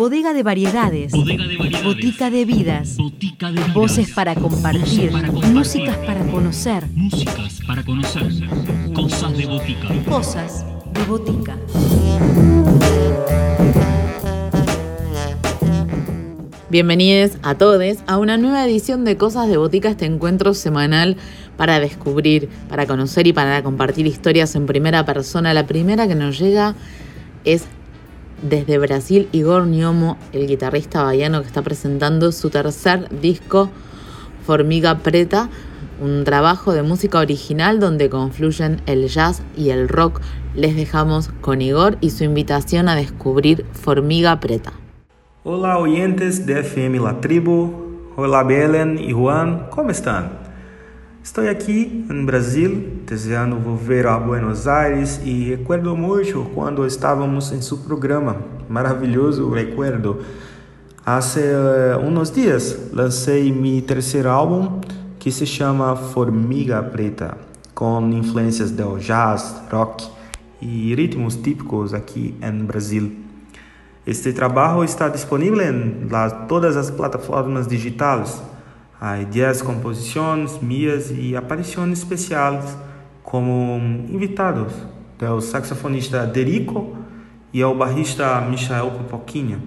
Bodega de variedades. Bodega de variedades. Botica de vidas. Botica de vidas. Voces para compartir. Voces para compartir. Músicas para conocer. Músicas para conocer. Cosas de botica. Cosas de botica. Bienvenidos a todos a una nueva edición de Cosas de Botica, este encuentro semanal para descubrir, para conocer y para compartir historias en primera persona. La primera que nos llega es desde Brasil Igor Niomo, el guitarrista baiano que está presentando su tercer disco Formiga Preta, un trabajo de música original donde confluyen el jazz y el rock. Les dejamos con Igor y su invitación a descubrir Formiga Preta. Olá, oyentes de FM La Tribu. Olá, Belen e Juan, como estão? Estou aqui em Brasil, desejando voltar a Buenos Aires e recuerdo muito quando estávamos em seu programa. Maravilhoso recuerdo. Há uh, uns dias lancei meu terceiro álbum que se chama Formiga Preta, com influências do jazz, rock e ritmos típicos aqui em Brasil. Este trabalho está disponível em todas as plataformas digitais. Há 10 composições minhas e aparições especiais como invitados do saxofonista Derico e o barrista Michael Popoquinha,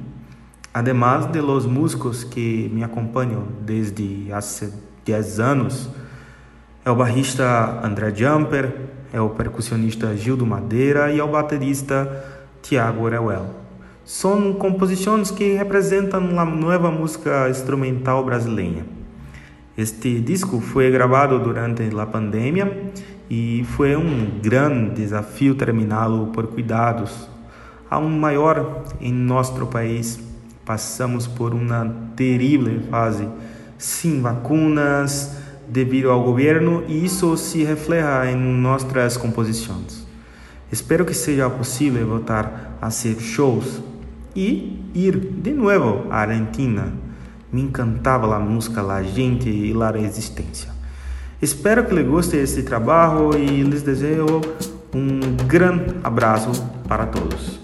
de los músicos que me acompanham desde há 10 anos. É o barrista André Jumper, é o percussionista Gildo Madeira e é o baterista Tiago Orewell. São composições que representam a nova música instrumental brasileira. Este disco foi gravado durante a pandemia e foi um grande desafio terminá-lo por cuidados. A um maior em nosso país, passamos por uma terrível fase sem vacinas devido ao governo e isso se refleja em nossas composições. Espero que seja possível voltar a ser shows e ir de novo à Argentina. Me encantava a música, a gente e a existência. Espero que lhe goste deste trabalho e lhes desejo um grande abraço para todos.